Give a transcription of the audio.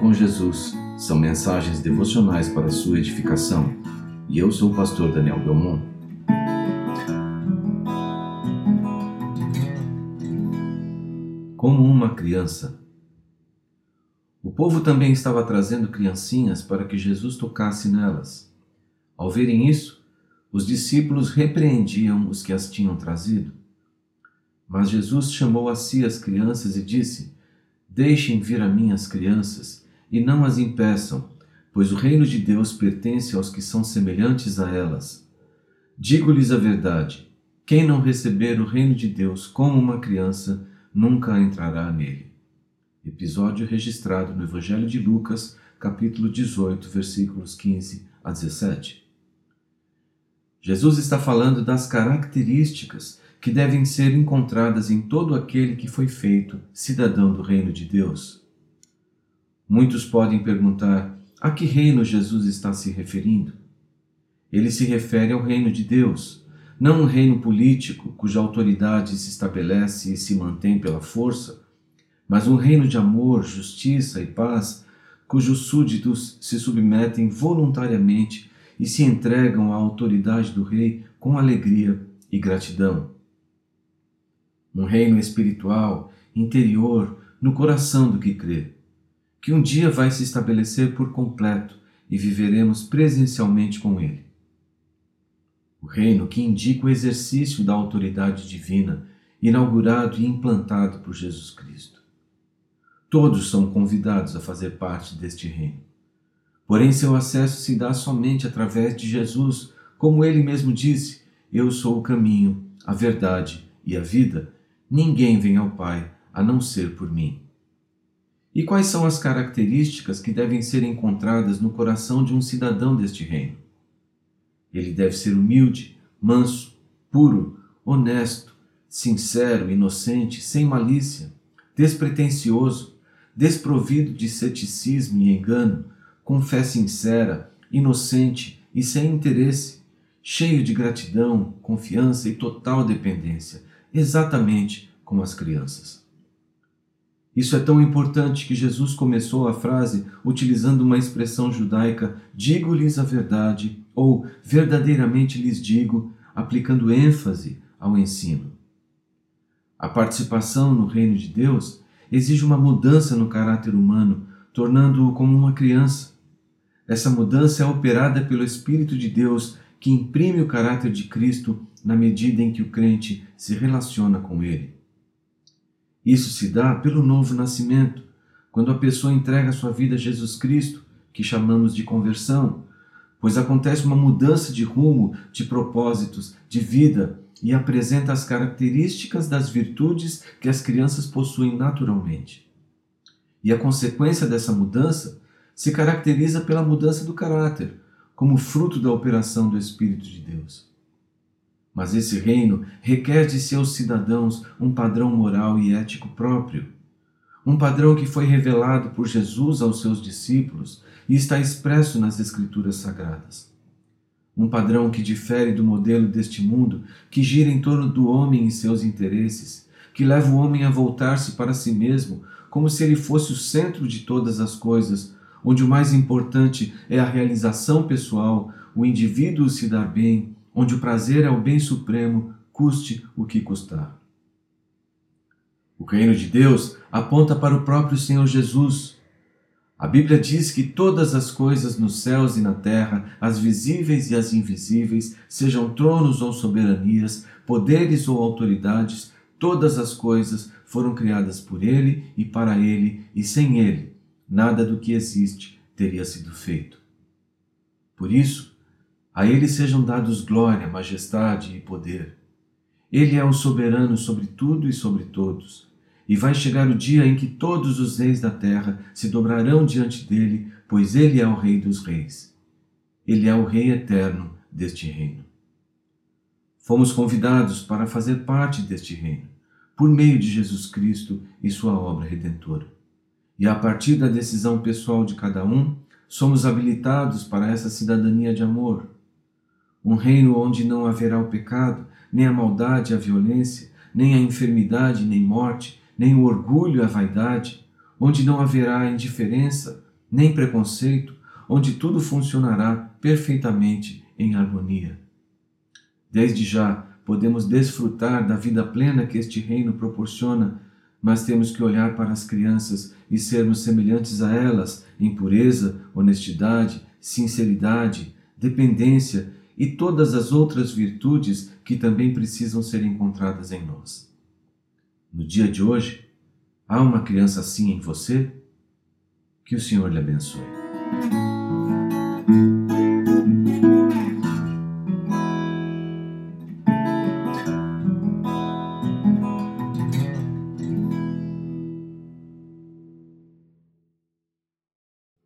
Com Jesus são mensagens devocionais para sua edificação e eu sou o pastor Daniel Belmont. Como uma criança. O povo também estava trazendo criancinhas para que Jesus tocasse nelas. Ao verem isso, os discípulos repreendiam os que as tinham trazido. Mas Jesus chamou a si as crianças e disse: Deixem vir a mim as crianças e não as impeçam, pois o reino de Deus pertence aos que são semelhantes a elas. Digo-lhes a verdade: quem não receber o reino de Deus como uma criança, nunca entrará nele. Episódio registrado no Evangelho de Lucas, capítulo 18, versículos 15 a 17. Jesus está falando das características que devem ser encontradas em todo aquele que foi feito cidadão do reino de Deus. Muitos podem perguntar a que reino Jesus está se referindo. Ele se refere ao reino de Deus, não um reino político cuja autoridade se estabelece e se mantém pela força, mas um reino de amor, justiça e paz, cujos súditos se submetem voluntariamente e se entregam à autoridade do Rei com alegria e gratidão um reino espiritual, interior, no coração do que crê, que um dia vai se estabelecer por completo e viveremos presencialmente com ele. O reino que indica o exercício da autoridade divina, inaugurado e implantado por Jesus Cristo. Todos são convidados a fazer parte deste reino. Porém, seu acesso se dá somente através de Jesus, como ele mesmo disse: Eu sou o caminho, a verdade e a vida, Ninguém vem ao Pai a não ser por mim. E quais são as características que devem ser encontradas no coração de um cidadão deste reino? Ele deve ser humilde, manso, puro, honesto, sincero, inocente, sem malícia, despretensioso, desprovido de ceticismo e engano, com fé sincera, inocente e sem interesse, cheio de gratidão, confiança e total dependência, exatamente como as crianças. Isso é tão importante que Jesus começou a frase utilizando uma expressão judaica, digo-lhes a verdade, ou verdadeiramente lhes digo, aplicando ênfase ao ensino. A participação no reino de Deus exige uma mudança no caráter humano, tornando-o como uma criança. Essa mudança é operada pelo Espírito de Deus que imprime o caráter de Cristo na medida em que o crente se relaciona com Ele. Isso se dá pelo novo nascimento, quando a pessoa entrega sua vida a Jesus Cristo, que chamamos de conversão, pois acontece uma mudança de rumo, de propósitos, de vida e apresenta as características das virtudes que as crianças possuem naturalmente. E a consequência dessa mudança se caracteriza pela mudança do caráter, como fruto da operação do Espírito de Deus. Mas esse reino requer de seus cidadãos um padrão moral e ético próprio, um padrão que foi revelado por Jesus aos seus discípulos e está expresso nas Escrituras Sagradas. Um padrão que difere do modelo deste mundo, que gira em torno do homem e seus interesses, que leva o homem a voltar-se para si mesmo, como se ele fosse o centro de todas as coisas, onde o mais importante é a realização pessoal, o indivíduo se dar bem, onde o prazer é o bem supremo, custe o que custar. O reino de Deus aponta para o próprio Senhor Jesus. A Bíblia diz que todas as coisas nos céus e na terra, as visíveis e as invisíveis, sejam tronos ou soberanias, poderes ou autoridades, todas as coisas foram criadas por Ele e para Ele, e sem Ele nada do que existe teria sido feito. Por isso, a Ele sejam dados glória, majestade e poder. Ele é o soberano sobre tudo e sobre todos. E vai chegar o dia em que todos os reis da terra se dobrarão diante dele, pois ele é o Rei dos Reis. Ele é o Rei eterno deste reino. Fomos convidados para fazer parte deste reino, por meio de Jesus Cristo e sua obra redentora. E a partir da decisão pessoal de cada um, somos habilitados para essa cidadania de amor. Um reino onde não haverá o pecado, nem a maldade, a violência, nem a enfermidade, nem morte, nem o orgulho, a vaidade, onde não haverá indiferença, nem preconceito, onde tudo funcionará perfeitamente em harmonia. Desde já podemos desfrutar da vida plena que este reino proporciona, mas temos que olhar para as crianças e sermos semelhantes a elas em pureza, honestidade, sinceridade, dependência e todas as outras virtudes que também precisam ser encontradas em nós. No dia de hoje, há uma criança assim em você? Que o Senhor lhe abençoe.